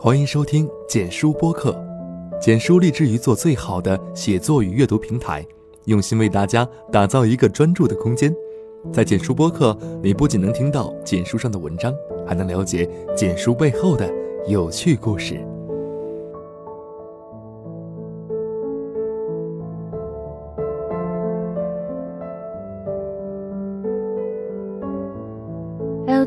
欢迎收听简书播客。简书立志于做最好的写作与阅读平台，用心为大家打造一个专注的空间。在简书播客，你不仅能听到简书上的文章，还能了解简书背后的有趣故事。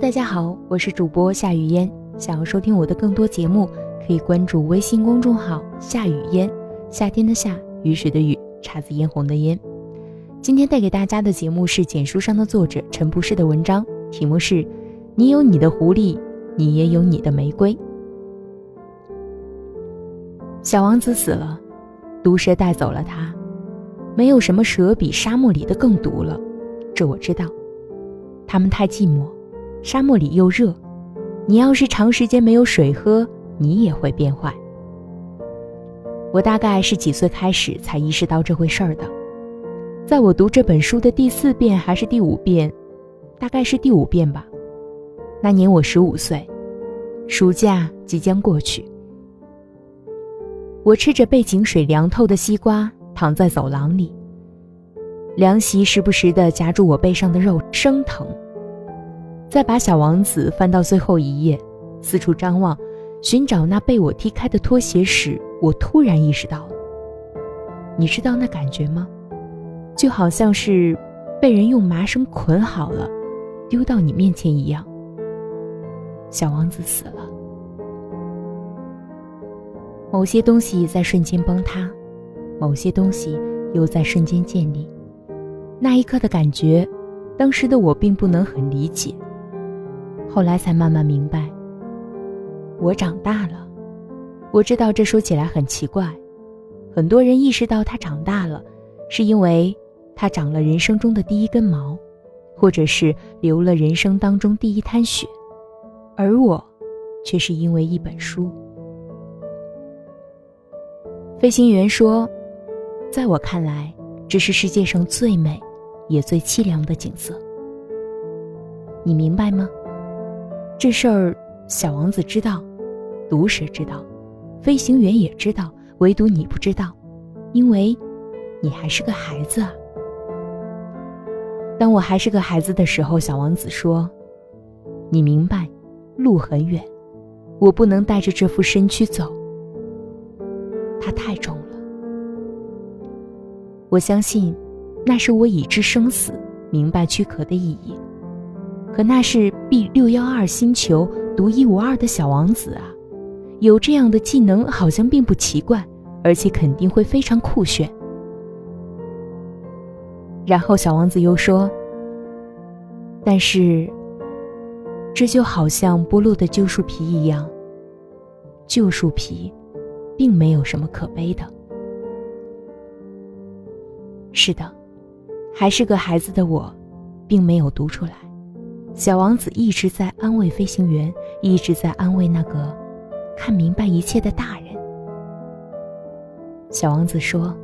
大家好，我是主播夏雨嫣。想要收听我的更多节目，可以关注微信公众号“夏雨嫣”，夏天的夏，雨水的雨，姹紫嫣红的嫣。今天带给大家的节目是简书上的作者陈不世的文章，题目是“你有你的狐狸，你也有你的玫瑰”。小王子死了，毒蛇带走了他。没有什么蛇比沙漠里的更毒了，这我知道。他们太寂寞，沙漠里又热。你要是长时间没有水喝，你也会变坏。我大概是几岁开始才意识到这回事儿的，在我读这本书的第四遍还是第五遍，大概是第五遍吧。那年我十五岁，暑假即将过去。我吃着被井水凉透的西瓜，躺在走廊里，凉席时不时地夹住我背上的肉，生疼。再把《小王子》翻到最后一页，四处张望，寻找那被我踢开的拖鞋时，我突然意识到。你知道那感觉吗？就好像是被人用麻绳捆好了，丢到你面前一样。小王子死了，某些东西在瞬间崩塌，某些东西又在瞬间建立。那一刻的感觉，当时的我并不能很理解。后来才慢慢明白，我长大了。我知道这说起来很奇怪，很多人意识到他长大了，是因为他长了人生中的第一根毛，或者是流了人生当中第一滩血，而我，却是因为一本书。飞行员说，在我看来，这是世界上最美，也最凄凉的景色。你明白吗？这事儿，小王子知道，毒蛇知道，飞行员也知道，唯独你不知道，因为，你还是个孩子啊。当我还是个孩子的时候，小王子说：“你明白，路很远，我不能带着这副身躯走，它太重了。我相信，那是我已知生死，明白躯壳的意义。”可那是 B 六幺二星球独一无二的小王子啊，有这样的技能好像并不奇怪，而且肯定会非常酷炫。然后小王子又说：“但是，这就好像剥落的旧树皮一样，旧树皮，并没有什么可悲的。”是的，还是个孩子的我，并没有读出来。小王子一直在安慰飞行员，一直在安慰那个看明白一切的大人。小王子说：“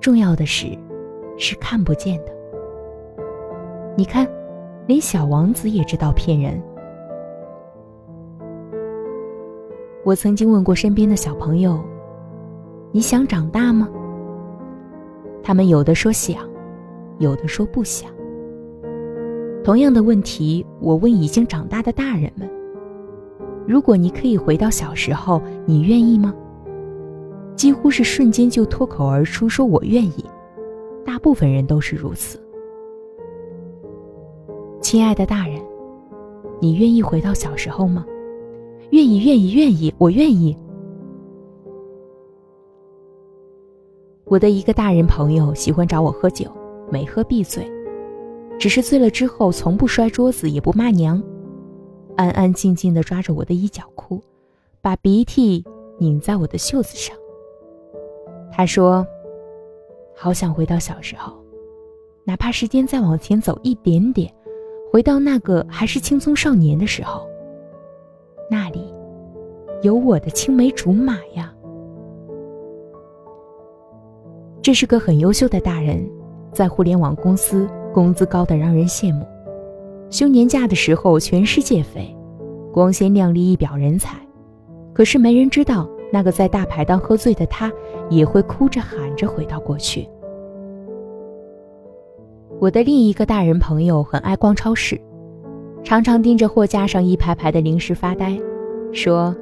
重要的是，是看不见的。你看，连小王子也知道骗人。”我曾经问过身边的小朋友：“你想长大吗？”他们有的说想，有的说不想。同样的问题，我问已经长大的大人们：“如果你可以回到小时候，你愿意吗？”几乎是瞬间就脱口而出说：“我愿意。”大部分人都是如此。亲爱的大人，你愿意回到小时候吗？愿意，愿意，愿意，我愿意。我的一个大人朋友喜欢找我喝酒，每喝必醉。只是醉了之后，从不摔桌子，也不骂娘，安安静静的抓着我的衣角哭，把鼻涕拧在我的袖子上。他说：“好想回到小时候，哪怕时间再往前走一点点，回到那个还是青葱少年的时候。那里，有我的青梅竹马呀。”这是个很优秀的大人，在互联网公司。工资高的让人羡慕，休年假的时候全世界飞，光鲜亮丽，一表人才。可是没人知道，那个在大排档喝醉的他，也会哭着喊着回到过去。我的另一个大人朋友很爱逛超市，常常盯着货架上一排排的零食发呆，说：“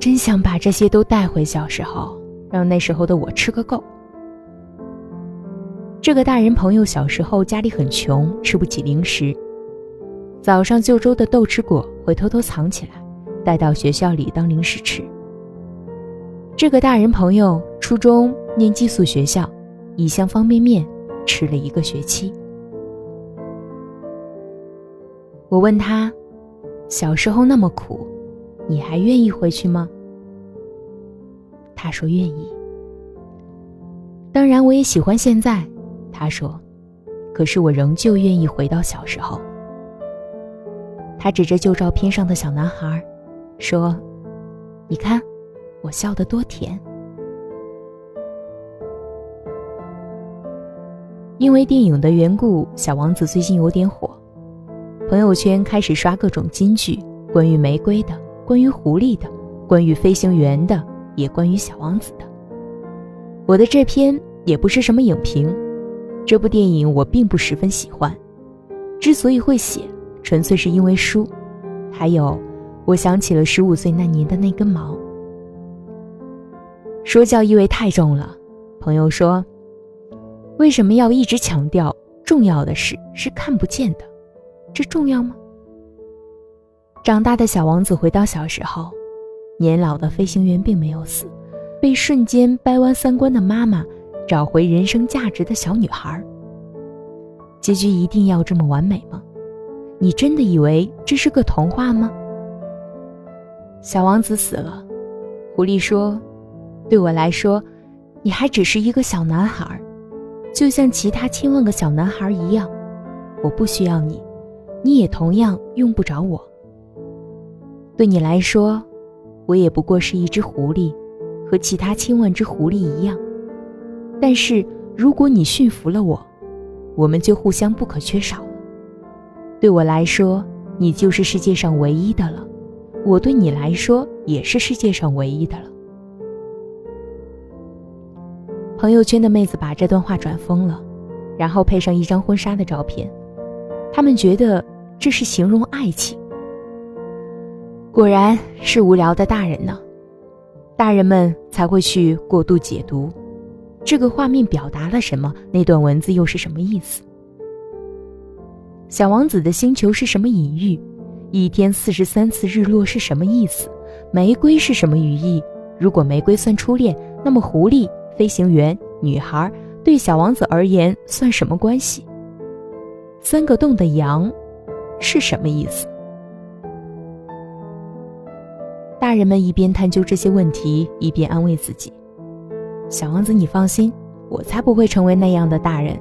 真想把这些都带回小时候，让那时候的我吃个够。”这个大人朋友小时候家里很穷，吃不起零食，早上就粥的豆豉果会偷偷藏起来，带到学校里当零食吃。这个大人朋友初中念寄宿学校，一箱方便面吃了一个学期。我问他，小时候那么苦，你还愿意回去吗？他说愿意。当然，我也喜欢现在。他说：“可是我仍旧愿意回到小时候。”他指着旧照片上的小男孩，说：“你看，我笑得多甜。”因为电影的缘故，《小王子》最近有点火，朋友圈开始刷各种金句，关于玫瑰的，关于狐狸的，关于飞行员的，也关于小王子的。我的这篇也不是什么影评。这部电影我并不十分喜欢，之所以会写，纯粹是因为书，还有我想起了十五岁那年的那根毛。说教意味太重了，朋友说，为什么要一直强调重要的事是看不见的？这重要吗？长大的小王子回到小时候，年老的飞行员并没有死，被瞬间掰弯三观的妈妈。找回人生价值的小女孩，结局一定要这么完美吗？你真的以为这是个童话吗？小王子死了，狐狸说：“对我来说，你还只是一个小男孩，就像其他千万个小男孩一样。我不需要你，你也同样用不着我。对你来说，我也不过是一只狐狸，和其他千万只狐狸一样。”但是，如果你驯服了我，我们就互相不可缺少了。对我来说，你就是世界上唯一的了；我对你来说，也是世界上唯一的了。朋友圈的妹子把这段话转疯了，然后配上一张婚纱的照片，他们觉得这是形容爱情。果然是无聊的大人呢，大人们才会去过度解读。这个画面表达了什么？那段文字又是什么意思？小王子的星球是什么隐喻？一天四十三次日落是什么意思？玫瑰是什么语义？如果玫瑰算初恋，那么狐狸、飞行员、女孩对小王子而言算什么关系？三个洞的羊是什么意思？大人们一边探究这些问题，一边安慰自己。小王子，你放心，我才不会成为那样的大人。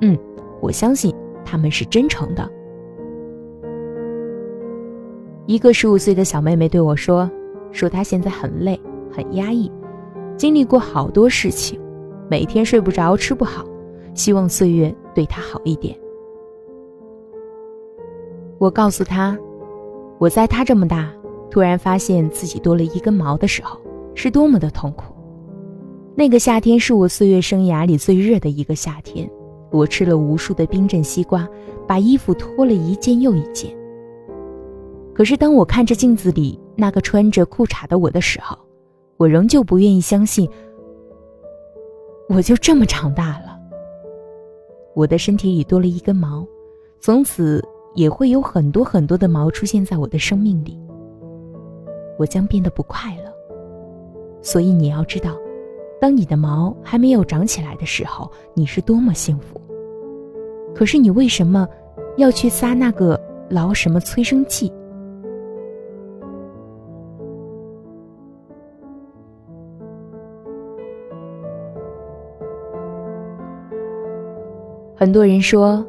嗯，我相信他们是真诚的。一个十五岁的小妹妹对我说：“说她现在很累，很压抑，经历过好多事情，每天睡不着，吃不好，希望岁月对她好一点。”我告诉她，我在她这么大，突然发现自己多了一根毛的时候，是多么的痛苦。那个夏天是我岁月生涯里最热的一个夏天，我吃了无数的冰镇西瓜，把衣服脱了一件又一件。可是当我看着镜子里那个穿着裤衩的我的时候，我仍旧不愿意相信，我就这么长大了。我的身体里多了一根毛，从此也会有很多很多的毛出现在我的生命里。我将变得不快乐，所以你要知道。当你的毛还没有长起来的时候，你是多么幸福。可是你为什么要去撒那个劳什么催生剂？很多人说，《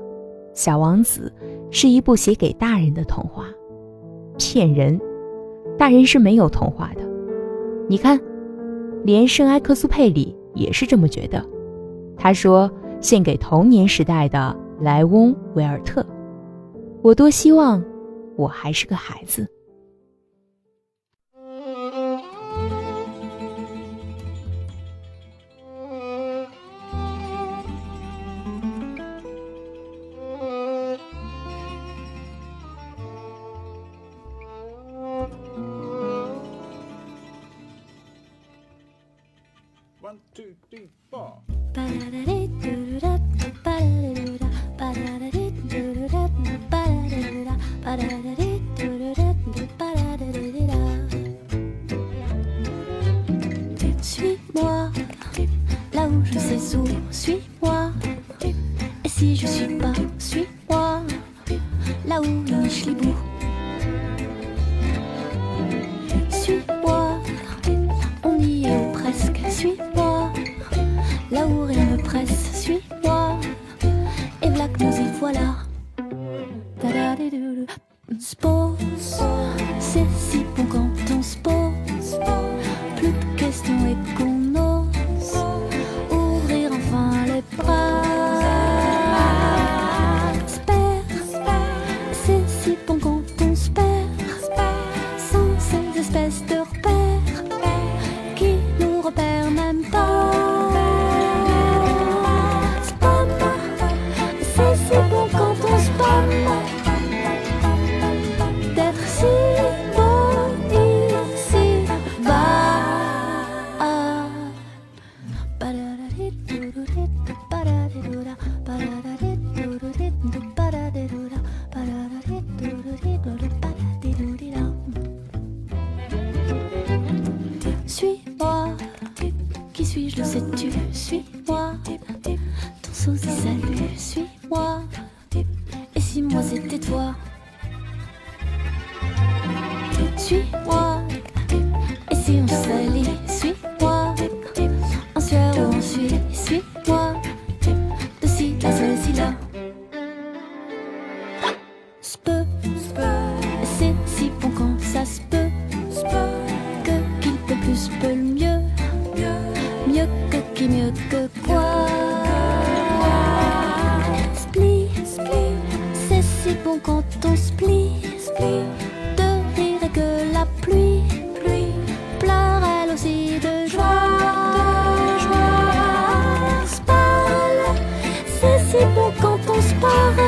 小王子》是一部写给大人的童话，骗人，大人是没有童话的。你看。连圣埃克苏佩里也是这么觉得。他说：“献给童年时代的莱翁·维尔特，我多希望我还是个孩子。Suis-moi, là où je sais où, suis-moi. Et si je suis pas, suis-moi, là où les bouts. Suis-moi, on y est presque, suis-moi. Là où rien me presse, suis-moi. Et voilà que nous y voilà. Suis-je, le sais-tu Suis-moi, de split, de rire et que la pluie, pluie pleure elle aussi de joie. De joie. C'est si bon quand on se parle.